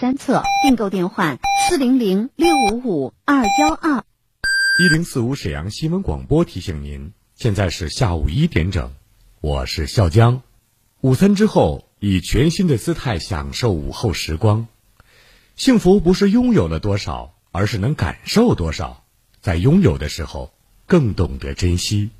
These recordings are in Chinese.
单册。订购电话：四零零六五五二幺二。一零四五沈阳新闻广播提醒您，现在是下午一点整，我是笑江。午餐之后，以全新的姿态享受午后时光。幸福不是拥有了多少，而是能感受多少。在拥有的时候，更懂得珍惜。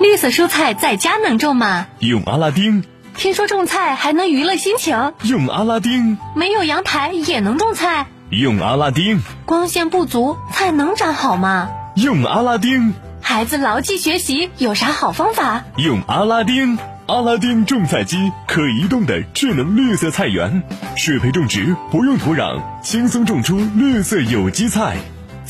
绿色蔬菜在家能种吗？用阿拉丁。听说种菜还能娱乐心情？用阿拉丁。没有阳台也能种菜？用阿拉丁。光线不足，菜能长好吗？用阿拉丁。孩子牢记学习有啥好方法？用阿拉丁。阿拉丁种菜机，可移动的智能绿色菜园，水培种植，不用土壤，轻松种出绿色有机菜。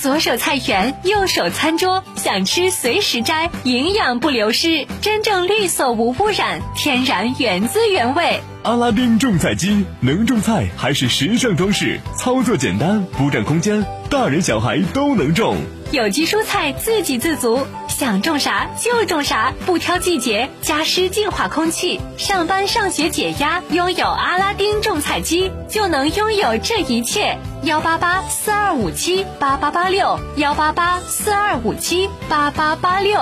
左手菜园，右手餐桌，想吃随时摘，营养不流失，真正绿色无污染，天然原汁原味。阿拉丁种菜机能种菜，还是时尚装饰，操作简单，不占空间，大人小孩都能种。有机蔬菜自给自足，想种啥就种啥，不挑季节，加湿净化空气，上班上学解压。拥有阿拉丁种菜机，就能拥有这一切。幺八八四二五七八八八六，幺八八四二五七八八八六。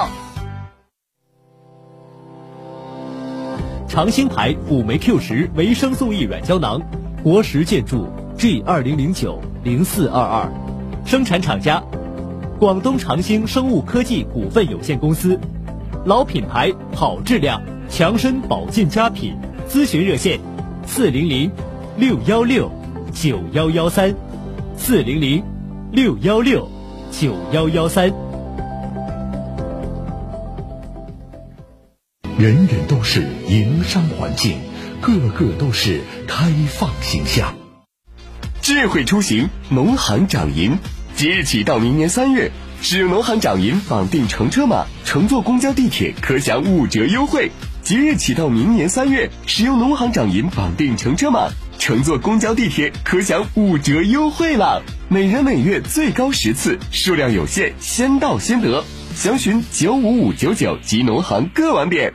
长兴牌辅酶 Q 十维生素 E 软胶囊，国食建筑 G 二零零九零四二二，生产厂家广东长兴生物科技股份有限公司，老品牌好质量，强身保健佳品，咨询热线四零零六幺六九幺幺三四零零六幺六九幺幺三。人人都是营商环境，个个都是开放形象。智慧出行，农行掌银，即日起到明年三月，使用农行掌银绑定乘车码，乘坐公交、地铁可享五折优惠。即日起到明年三月，使用农行掌银绑定乘车码，乘坐公交、地铁可享五折优惠了。每人每月最高十次，数量有限，先到先得。详询九五五九九及农行各网点。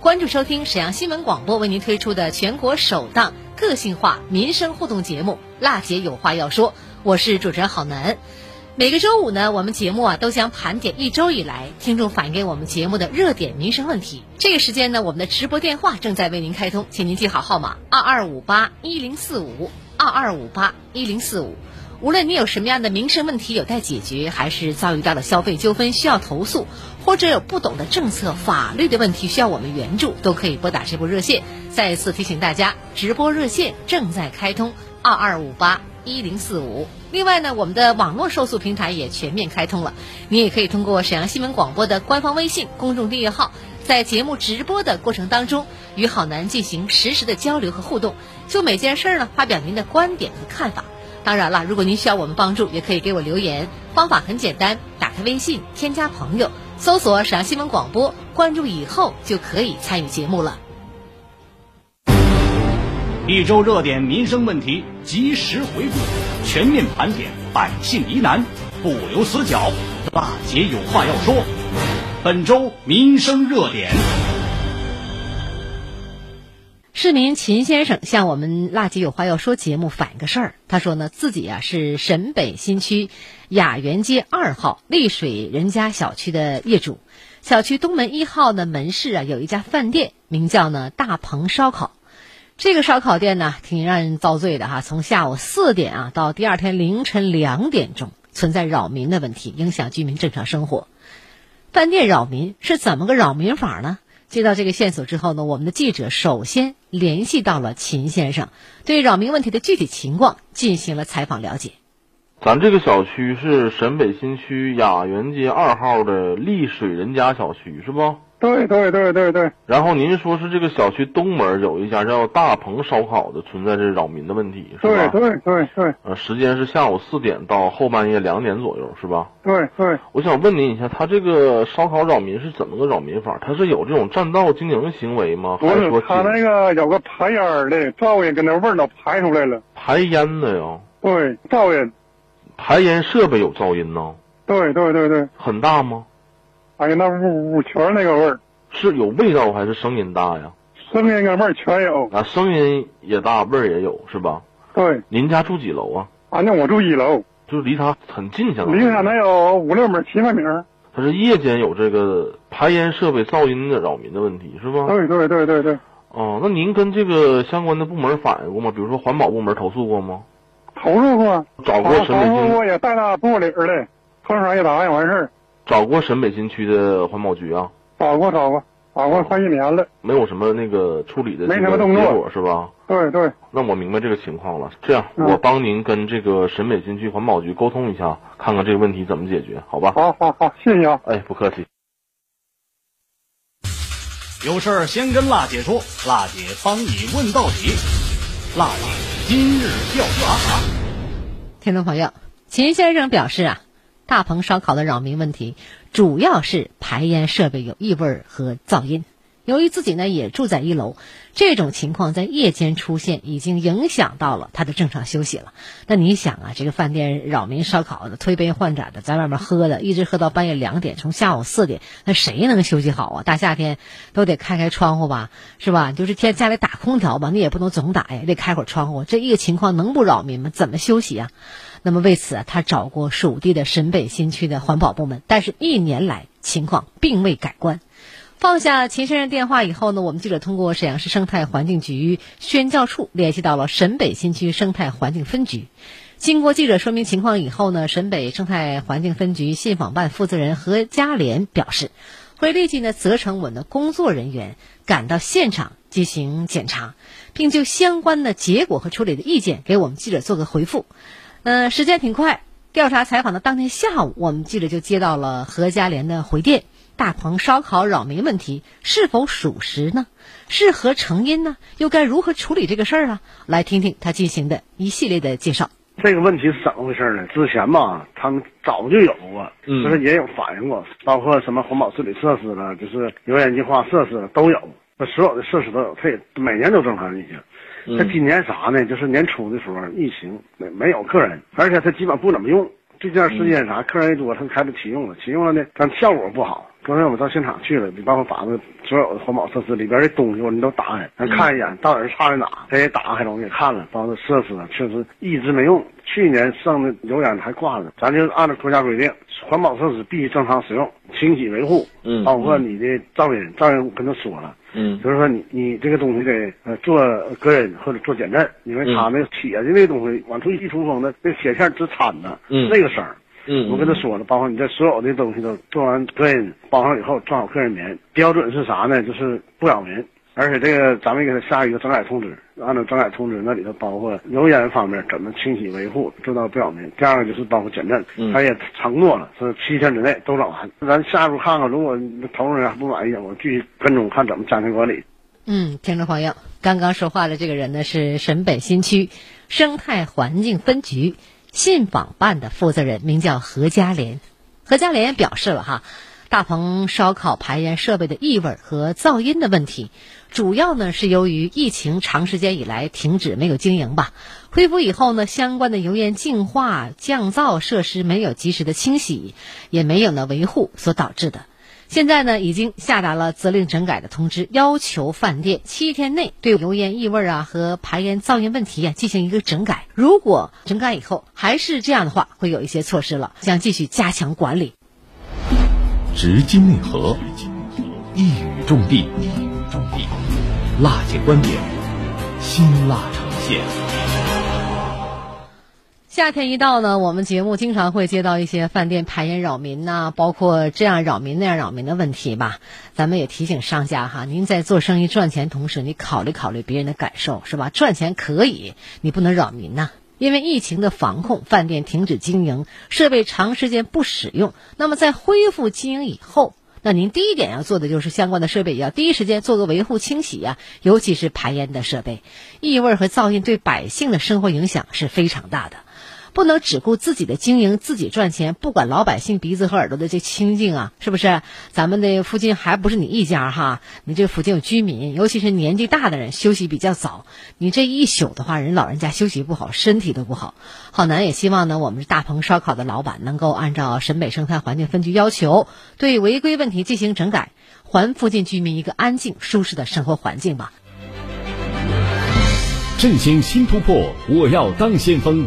关注收听沈阳新闻广播为您推出的全国首档个性化民生互动节目《辣姐有话要说》，我是主持人郝楠。每个周五呢，我们节目啊都将盘点一周以来听众反映给我们节目的热点民生问题。这个时间呢，我们的直播电话正在为您开通，请您记好号码：二二五八一零四五二二五八一零四五。无论你有什么样的民生问题有待解决，还是遭遇到了消费纠纷需要投诉，或者有不懂的政策、法律的问题需要我们援助，都可以拨打这部热线。再一次提醒大家，直播热线正在开通，二二五八一零四五。另外呢，我们的网络受诉平台也全面开通了，你也可以通过沈阳新闻广播的官方微信公众订阅号，在节目直播的过程当中，与好男进行实时的交流和互动，就每件事呢发表您的观点和看法。当然了，如果您需要我们帮助，也可以给我留言。方法很简单，打开微信，添加朋友，搜索沈阳新闻广播，关注以后就可以参与节目了。一周热点民生问题及时回顾，全面盘点百姓疑难，不留死角。大姐有话要说，本周民生热点。市民秦先生向我们“辣姐有话要说”节目反映个事儿，他说呢，自己啊是沈北新区雅园街二号丽水人家小区的业主，小区东门一号呢门市啊有一家饭店，名叫呢大鹏烧烤。这个烧烤店呢挺让人遭罪的哈，从下午四点啊到第二天凌晨两点钟，存在扰民的问题，影响居民正常生活。饭店扰民是怎么个扰民法呢？接到这个线索之后呢，我们的记者首先联系到了秦先生，对扰民问题的具体情况进行了采访了解。咱这个小区是沈北新区雅园街二号的丽水人家小区，是不？对对对对对。然后您说是这个小区东门有一家叫大鹏烧烤的，存在这扰民的问题，是吧？对对对对。呃，时间是下午四点到后半夜两点左右，是吧？对对。我想问您一下，他这个烧烤扰民是怎么个扰民法？他是有这种占道经营行为吗？不是，他那个有个排烟的噪音，跟那味儿都排出来了。排烟的呀？对，噪音。排烟设备有噪音呢？对对对对。很大吗？哎呀，那屋屋全那个味儿，是有味道还是声音大呀？声音跟味儿全有。啊，声音也大，味儿也有，是吧？对。您家住几楼啊？啊，那我住一楼，就离他很近，相当于。离他能有五六米、七八米。他是夜间有这个排烟设备噪音的扰民的问题，是吧？对对对对对。哦，那您跟这个相关的部门反映过吗？比如说环保部门投诉过吗？投诉过。找过沈北新。投诉过也带到部里儿的，碰上一打也完事儿。找过沈北新区的环保局啊？找过，找过，找过快一年了，没有什么那个处理的没什么动作是吧？对对。那我明白这个情况了。这样，我帮您跟这个沈北新区环保局沟通一下，看看这个问题怎么解决，好吧？好好好，谢谢啊。哎，不客气。有事儿先跟辣姐说，辣姐帮你问到底。辣姐今日调查。听众朋友，秦先生表示啊。大棚烧烤的扰民问题，主要是排烟设备有异味和噪音。由于自己呢也住在一楼，这种情况在夜间出现，已经影响到了他的正常休息了。那你想啊，这个饭店扰民烧烤的，推杯换盏的，在外面喝的，一直喝到半夜两点，从下午四点，那谁能休息好啊？大夏天都得开开窗户吧，是吧？就是天家里打空调吧，你也不能总打呀，得开会窗户。这一个情况能不扰民吗？怎么休息啊？那么为此啊，他找过属地的沈北新区的环保部门，但是一年来情况并未改观。放下秦先生电话以后呢，我们记者通过沈阳市生态环境局宣教处联系到了沈北新区生态环境分局。经过记者说明情况以后呢，沈北生态环境分局信访办负责人何佳莲表示，会立即呢责成我们的工作人员赶到现场进行检查，并就相关的结果和处理的意见给我们记者做个回复。嗯，时间挺快。调查采访的当天下午，我们记者就接到了何家莲的回电：大棚烧烤扰民问题是否属实呢？是何成因呢？又该如何处理这个事儿啊？来听听他进行的一系列的介绍。这个问题是怎么回事呢？之前吧，他们早就有过，就是也有反映过，包括什么环保治理设施了，就是油烟净化设施都有，那所有的设施都有，它也每年都正常运行。他今年啥呢？就是年初的时候，疫情没没有客人，而且他基本不怎么用。这段时间啥客人一多，他开始启用了。启用了呢，但效果不好。昨天我们到现场去了，你帮我把那所有的环保设施里边的东西，我你都打开，咱看一眼，到底是差在哪？他也打开了，我也看了，包括设施确实一直没用。去年剩的油烟还挂着，咱就按照国家规定，环保设施必须正常使用，清洗维护，嗯，包括你的噪音，噪音我跟他说了。嗯，就是说你你这个东西得呃做隔音或者做减震，因为他那铁的那东西往出一出风的，那铁片直掺着，嗯，那个声儿，嗯，我跟他说了，包括你这所有的东西都做完隔音包上以后装好个人棉，标准是啥呢？就是不扰民。而且这个咱们给他下一个整改通知，按照整改通知那里头包括油烟方面怎么清洗维护做到不扰民。第二个就是包括减震，他也承诺了是七天之内都整完。咱下一步看看，如果投诉人还不满意，我继续跟踪看怎么加强管理。嗯，听众朋友，刚刚说话的这个人呢是沈北新区生态环境分局信访办的负责人，名叫何家莲。何佳莲表示了哈。大棚烧烤排烟设备的异味和噪音的问题，主要呢是由于疫情长时间以来停止没有经营吧。恢复以后呢，相关的油烟净化、降噪设施没有及时的清洗，也没有呢维护所导致的。现在呢，已经下达了责令整改的通知，要求饭店七天内对油烟异味啊和排烟噪音问题啊进行一个整改。如果整改以后还是这样的话，会有一些措施了，将继续加强管理。直击内核，一语中的，一语中的，辣姐观点，辛辣呈现。夏天一到呢，我们节目经常会接到一些饭店排烟扰民呐，包括这样扰民那样扰民的问题吧。咱们也提醒商家哈，您在做生意赚钱同时，你考虑考虑别人的感受是吧？赚钱可以，你不能扰民呐。因为疫情的防控，饭店停止经营，设备长时间不使用。那么在恢复经营以后，那您第一点要做的就是相关的设备也要第一时间做个维护清洗呀，尤其是排烟的设备，异味和噪音对百姓的生活影响是非常大的。不能只顾自己的经营，自己赚钱，不管老百姓鼻子和耳朵的这清净啊，是不是？咱们的附近还不是你一家哈，你这附近有居民，尤其是年纪大的人休息比较早，你这一宿的话，人老人家休息不好，身体都不好。浩南也希望呢，我们大棚烧烤的老板能够按照沈北生态环境分局要求，对违规问题进行整改，还附近居民一个安静舒适的生活环境吧。振兴新突破，我要当先锋。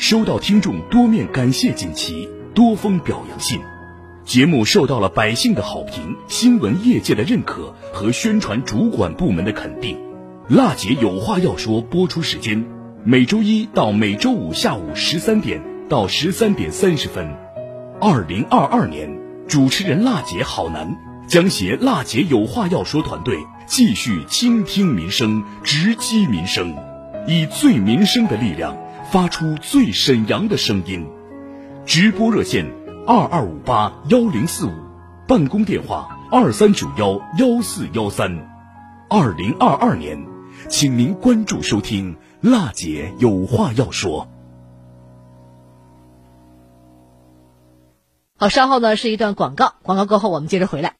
收到听众多面感谢锦旗、多封表扬信，节目受到了百姓的好评、新闻业界的认可和宣传主管部门的肯定。辣姐有话要说，播出时间每周一到每周五下午十三点到十三点三十分。二零二二年，主持人辣姐好男将携辣姐有话要说团队继续倾听民生、直击民生，以最民生的力量。发出最沈阳的声音，直播热线二二五八幺零四五，办公电话二三九幺幺四幺三。二零二二年，请您关注收听，辣姐有话要说。好，稍后呢是一段广告，广告过后我们接着回来。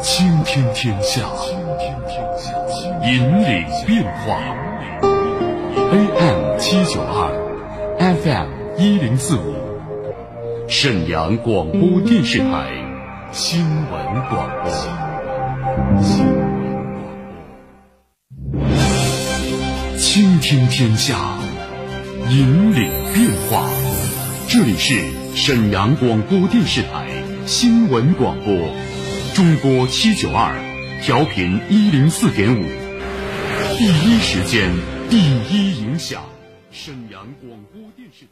倾听天下。引领变化，AM 七九二，FM 一零四五，沈阳广播电视台新闻广播。倾听天下，引领变化。这里是沈阳广播电视台新闻广播，中波七九二。调频一零四点五，第一时间，第一影响。沈阳广播电视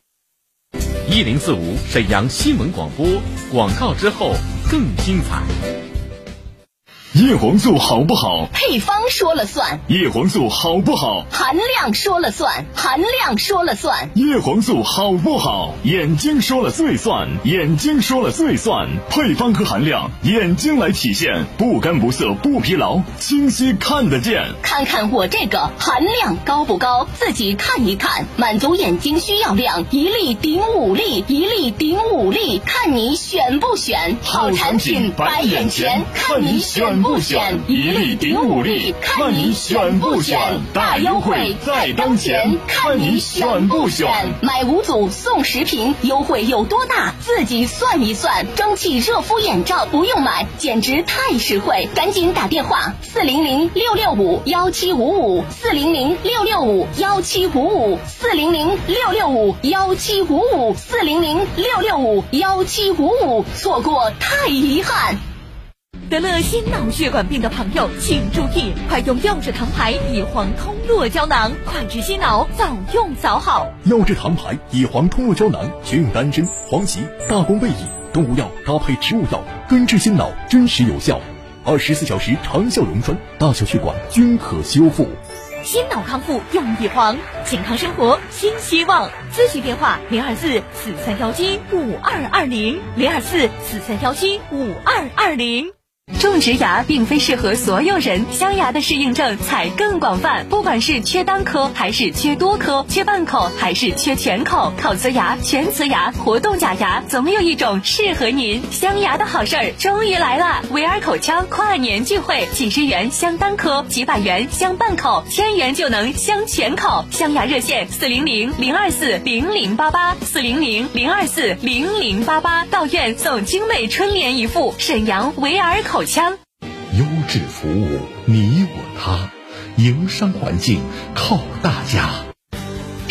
一零四五沈阳新闻广播广告之后更精彩。叶黄素好不好？配方说了算。叶黄素好不好？含量说了算。含量说了算。叶黄素好不好？眼睛说了最算。眼睛说了最算。配方和含量，眼睛来体现，不干不涩不疲劳，清晰看得见。看看我这个含量高不高？自己看一看，满足眼睛需要量，一粒顶五粒，一粒顶五粒，看你选不选？好产品摆眼前，看你选。不选一粒顶五粒，看你选不选？大优惠在当前，看你选不选？买五组送十瓶，优惠有多大？自己算一算。蒸汽热敷眼罩不用买，简直太实惠！赶紧打电话：四零零六六五幺七五五，四零零六六五幺七五五，四零零六六五幺七五五，四零零六六五幺七五五。错过太遗憾。得了心脑血管病的朋友，请注意，快用药智堂牌乙黄通络胶囊，快治心脑，早用早好。药智堂牌乙黄通络胶囊，全用丹参、黄芪、大功倍益、动物药搭配植物药，根治心脑，真实有效，二十四小时长效溶栓，大小血管均可修复。心脑康复用乙黄，健康生活新希望。咨询电话：零二四四三幺七五二二零，零二四四三幺七五二二零。种植牙并非适合所有人，镶牙的适应症才更广泛。不管是缺单颗还是缺多颗，缺半口还是缺全口，烤瓷牙、全瓷牙、活动假牙，总有一种适合您。镶牙的好事儿终于来了！维尔口腔跨年聚会，几十元镶单颗，几百元镶半口，千元就能镶全口。镶牙热线：四零零零二四零零八八，四零零零二四零零八八。到院送精美春联一副。沈阳维尔口。口腔，优质服务，你我他，营商环境靠大家。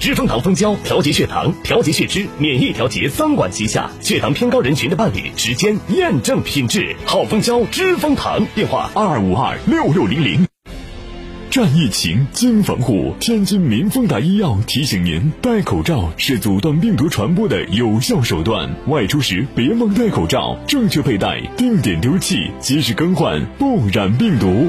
知蜂糖蜂胶调节血糖、调节血脂、免疫调节三管齐下，血糖偏高人群的伴侣，时间验证品质。好蜂胶，知蜂糖，电话二二五二六六零零。战疫情，经防护。天津民丰达医药提醒您：戴口罩是阻断病毒传播的有效手段。外出时别忘戴口罩，正确佩戴，定点丢弃，及时更换，不染病毒。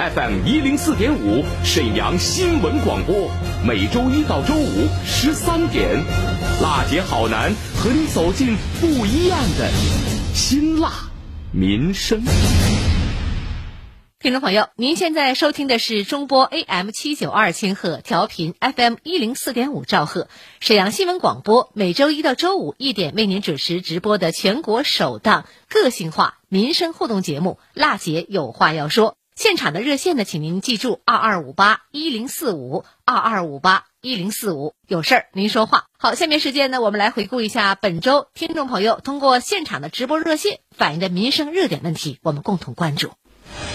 FM 一零四点五，沈阳新闻广播，每周一到周五十三点，辣姐好男和你走进不一样的辛辣民生。听众朋友，您现在收听的是中波 AM 七九二千赫调频 FM 一零四点五兆赫，沈阳新闻广播，每周一到周五一点为您准时直播的全国首档个性化民生互动节目《辣姐有话要说》。现场的热线呢，请您记住二二五八一零四五二二五八一零四五，有事儿您说话。好，下面时间呢，我们来回顾一下本周听众朋友通过现场的直播热线反映的民生热点问题，我们共同关注。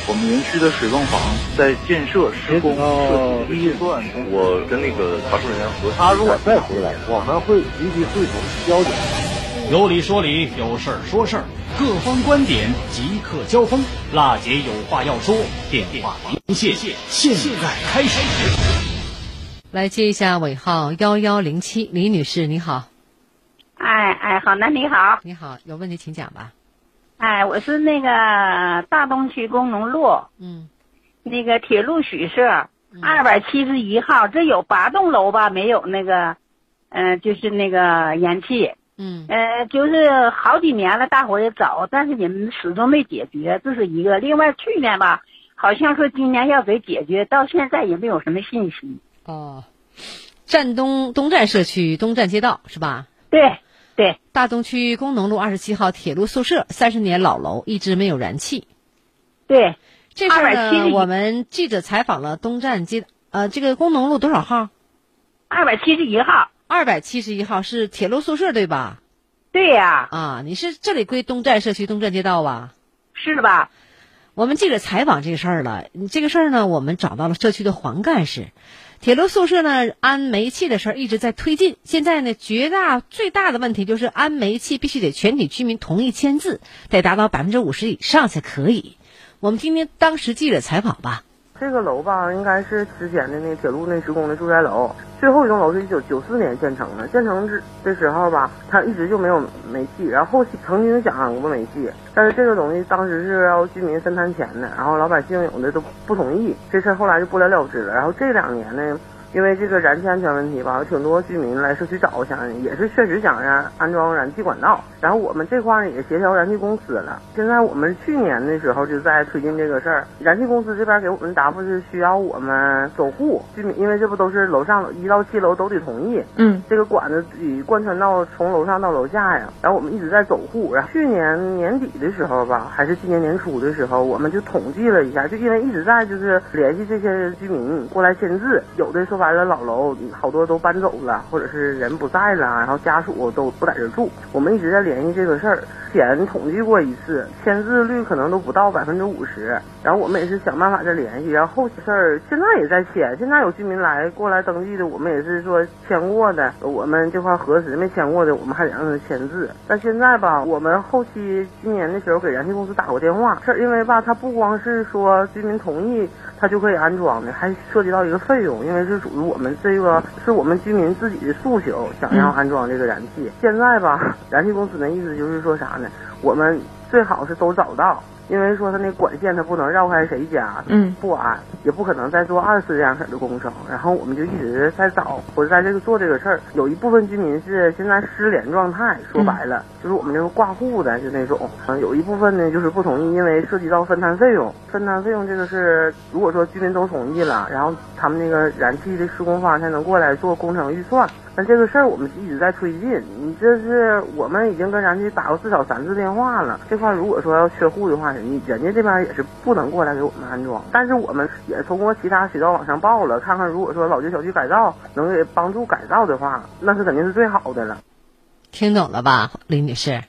我们园区的水泵房在建设施工设计预算，我跟那个查收人员核他如果再回来，我们会立即会同交警。有理说理，有事儿说事儿，各方观点即刻交锋。辣姐有话要说，电话连线现在开始。来接一下尾号幺幺零七，李女士，你好。哎哎，好男你好。你好，有问题请讲吧。哎，我是那个大东区工农路。嗯。那个铁路许社二百七十一号，这有八栋楼吧？没有那个，嗯、就是那个燃气。嗯，呃，就是好几年了，大伙也找，但是你们始终没解决，这是一个。另外，去年吧，好像说今年要给解决，到现在也没有什么信息。哦，站东东站社区东站街道是吧？对对，大东区工农路二十七号铁路宿舍三十年老楼一直没有燃气。对，这事儿呢，271我们记者采访了东站街呃这个工农路多少号？二百七十一号。二百七十一号是铁路宿舍对吧？对呀、啊，你是这里归东站社区东站街道吧？是吧？我们记者采访这个事儿了，这个事儿呢，我们找到了社区的黄干事。铁路宿舍呢，安煤气的事儿一直在推进。现在呢，绝大最大的问题就是安煤气必须得全体居民同意签字，得达到百分之五十以上才可以。我们听听当时记者采访吧。这个楼吧，应该是之前的那铁路那职工的住宅楼，最后一栋楼是一九九四年建成的。建成之的时候吧，它一直就没有煤气，然后后期曾经想过煤气，但是这个东西当时是要居民分摊钱的，然后老百姓有的都不同意，这事儿后来就不了了之了。然后这两年呢，因为这个燃气安全问题吧，有挺多居民来社区找我，想也是确实想让安装燃气管道。然后我们这块儿呢也协调燃气公司了。现在我们去年的时候就在推进这个事儿，燃气公司这边给我们答复是需要我们走户居民，因为这不都是楼上一到七楼都得同意。嗯，这个管子得贯穿到从楼上到楼下呀。然后我们一直在走户。然后去年年底的时候吧，还是今年年初的时候，我们就统计了一下，就因为一直在就是联系这些居民过来签字，有的说白了老楼好多都搬走了，或者是人不在了，然后家属都不在这住。我们一直在联系这个事儿，前统计过一次，签字率可能都不到百分之五十。然后我们也是想办法再联系，然后后事儿现在也在签，现在有居民来过来登记的，我们也是说签过的，我们这块核实没签过的，我们还得让他签字。但现在吧，我们后期今年的时候给燃气公司打过电话，是因为吧，他不光是说居民同意它就可以安装的，还涉及到一个费用，因为是属于我们这个是我们居民自己的诉求，想要安装这个燃气。现在吧，燃气公司的意思就是说啥呢？我们最好是都找到。因为说他那管线他不能绕开谁家，嗯，不安，也不可能再做二次这样式的工程。然后我们就一直在找，或者在这个做这个事儿。有一部分居民是现在失联状态，说白了、就是我们这个挂户的，就那种。嗯，有一部分呢就是不同意，因为涉及到分摊费用。分摊费用这个是，如果说居民都同意了，然后他们那个燃气的施工方才能过来做工程预算。但这个事儿我们一直在推进，你这是我们已经跟燃气打过至少三次电话了。这块如果说要缺户的话，人人家这边也是不能过来给我们安装。但是我们也通过其他渠道往上报了，看看如果说老旧小区改造能给帮助改造的话，那是肯定是最好的了。听懂了吧，李女士？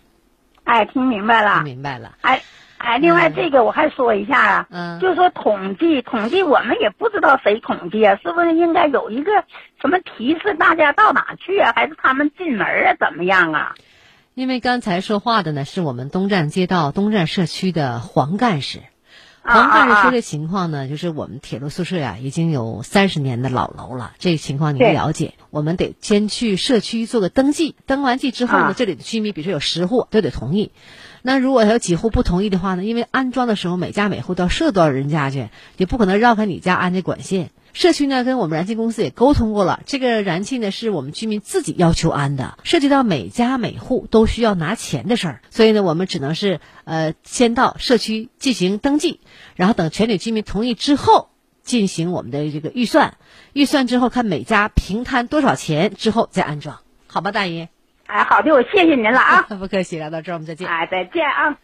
哎，听明白了。听明白了。哎哎，另外这个我还说一下啊，嗯，就说统计统计，我们也不知道谁统计啊，是不是应该有一个什么提示大家到哪去啊，还是他们进门啊，怎么样啊？因为刚才说话的呢，是我们东站街道东站社区的黄干事。黄干事说这情况呢，就是我们铁路宿舍呀、已经有三十年的老楼了，这个情况您对了解。我们得先去社区做个登记，登完记之后呢，啊这里的居民，比如说有十户都得同意。那如果有几户不同意的话呢，因为安装的时候每家每户都要设多少人家去，也不可能绕开你家安这管线。社区呢跟我们燃气公司也沟通过了，这个燃气呢是我们居民自己要求安的，涉及到每家每户都需要拿钱的事儿，所以呢我们只能是呃先到社区进行登记，然后等全体居民同意之后进行我们的这个预算，预算之后看每家平摊多少钱之后再安装，好吧，大爷。哎，好的，我谢谢您了啊。不客气，聊到这儿我们再见。哎，再见啊。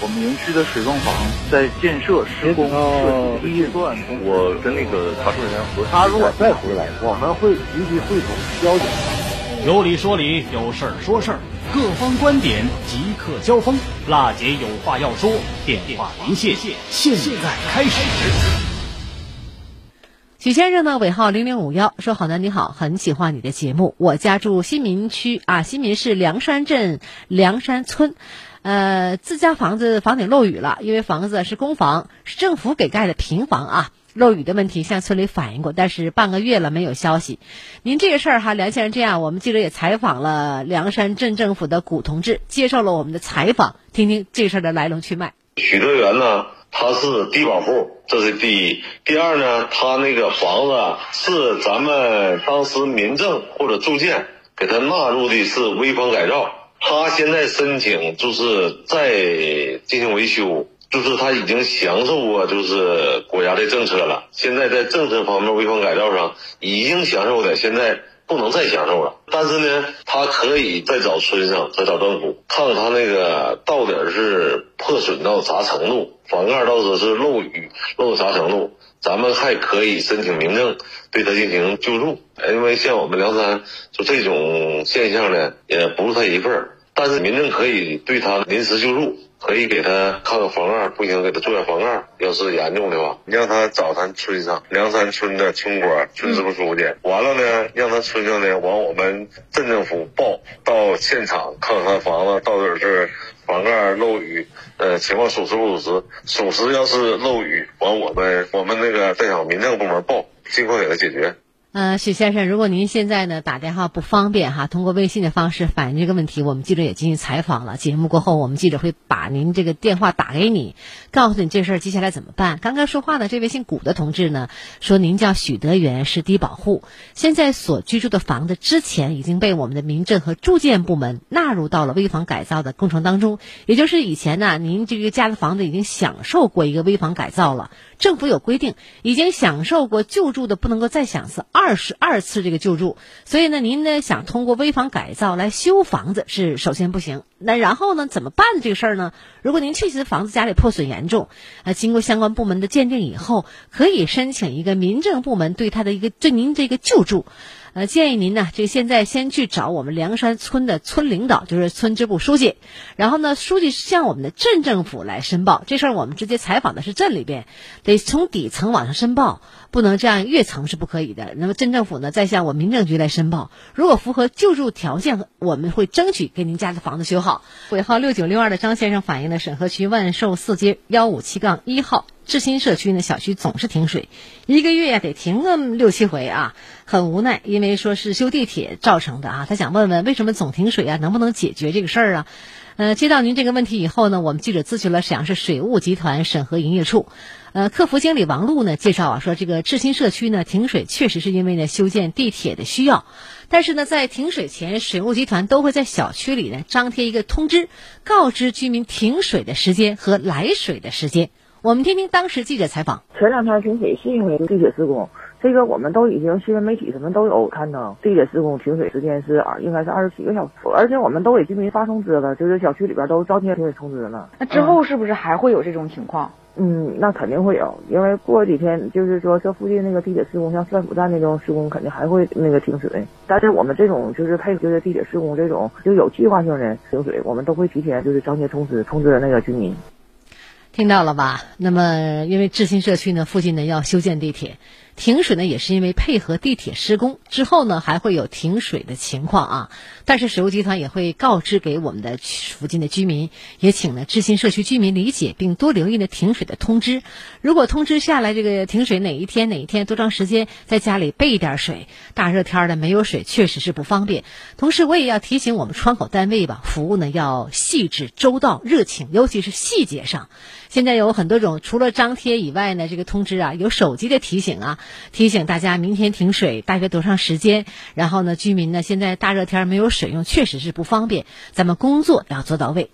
我们园区的水泵房在建设施工设计阶段，我跟那个查出人员核实。他如果再回来，我们会集体汇总交警。有理说理，有事儿说事儿，各方观点即刻交锋。辣姐有话要说，电话连线，现在开始。许先生呢，尾号零零五幺说：“好男你好，很喜欢你的节目。我家住新民区啊，新民市梁山镇梁山村，呃，自家房子房顶漏雨了，因为房子是公房，是政府给盖的平房啊。漏雨的问题向村里反映过，但是半个月了没有消息。您这个事儿哈，梁先生这样，我们记者也采访了梁山镇政府的古同志，接受了我们的采访，听听这事儿的来龙去脉。许德元呢，他是低保户，这是第一。第二呢，他那个房子是咱们当时民政或者住建给他纳入的是危房改造，他现在申请就是再进行维修，就是他已经享受过就是国家的政策了，现在在政策方面危房改造上已经享受的，现在。不能再享受了，但是呢，他可以再找村上，再找政府，看看他那个到底是破损到啥程度，房盖到底是漏雨漏到啥程度，咱们还可以申请民政对他进行救助。因为像我们梁山就这种现象呢，也不是他一份儿，但是民政可以对他临时救助。可以给他看看房盖，不行给他做下房盖。要是严重的话，你让他找咱村上梁山村的村官、村支部书记，完了呢，让他村上呢往我们镇政府报，到现场看看房子到底是房盖漏雨，呃，情况属实不属实？属实要是漏雨，完我们我们那个在场民政部门报，尽快给他解决。呃，许先生，如果您现在呢打电话不方便哈，通过微信的方式反映这个问题，我们记者也进行采访了。节目过后，我们记者会把您这个电话打给你，告诉你这事儿接下来怎么办。刚刚说话的这位姓古的同志呢，说您叫许德元，是低保户，现在所居住的房子之前已经被我们的民政和住建部门纳入到了危房改造的工程当中，也就是以前呢，您这个家的房子已经享受过一个危房改造了。政府有规定，已经享受过救助的不能够再享受二二十二次这个救助，所以呢，您呢想通过危房改造来修房子是首先不行。那然后呢，怎么办这个事儿呢？如果您确实房子家里破损严重，啊，经过相关部门的鉴定以后，可以申请一个民政部门对他的一个对您这个救助。呃，建议您呢，这现在先去找我们梁山村的村领导，就是村支部书记，然后呢，书记向我们的镇政府来申报。这事儿我们直接采访的是镇里边，得从底层往上申报，不能这样越层是不可以的。那么镇政府呢，再向我民政局来申报，如果符合救助条件，我们会争取给您家的房子修好。尾号六九六二的张先生反映了沈河区万寿四街幺五七杠一号。志新社区呢，小区总是停水，一个月呀得停个六七回啊，很无奈，因为说是修地铁造成的啊。他想问问为什么总停水啊，能不能解决这个事儿啊？呃，接到您这个问题以后呢，我们记者咨询了沈阳市水务集团审核营业处，呃，客服经理王璐呢介绍啊，说这个志新社区呢停水确实是因为呢修建地铁的需要，但是呢在停水前，水务集团都会在小区里呢张贴一个通知，告知居民停水的时间和来水的时间。我们听听当时记者采访。前两天停水是因为地铁施工，这个我们都已经新闻媒体什么都有刊登。地铁施工停水时间是二，应该是二十七个小时，而且我们都给居民发通知了，就是小区里边都张贴停水通知了。那之后是不是还会有这种情况？嗯，那肯定会有，因为过几天就是说这附近那个地铁施工，像帅府站那种施工，肯定还会那个停水。但是我们这种就是配合就是地铁施工这种就有计划性的停水，我们都会提前就是张贴通知，通知那个居民。听到了吧？那么，因为志新社区呢附近呢要修建地铁，停水呢也是因为配合地铁施工之后呢还会有停水的情况啊。但是水务集团也会告知给我们的附近的居民，也请呢知心社区居民理解并多留意呢停水的通知。如果通知下来这个停水哪一天哪一天多长时间，在家里备一点水。大热天的没有水确实是不方便。同时我也要提醒我们窗口单位吧，服务呢要细致周到、热情，尤其是细节上。现在有很多种，除了张贴以外呢，这个通知啊，有手机的提醒啊，提醒大家明天停水，大约多长时间。然后呢，居民呢，现在大热天没有水用，确实是不方便。咱们工作要做到位。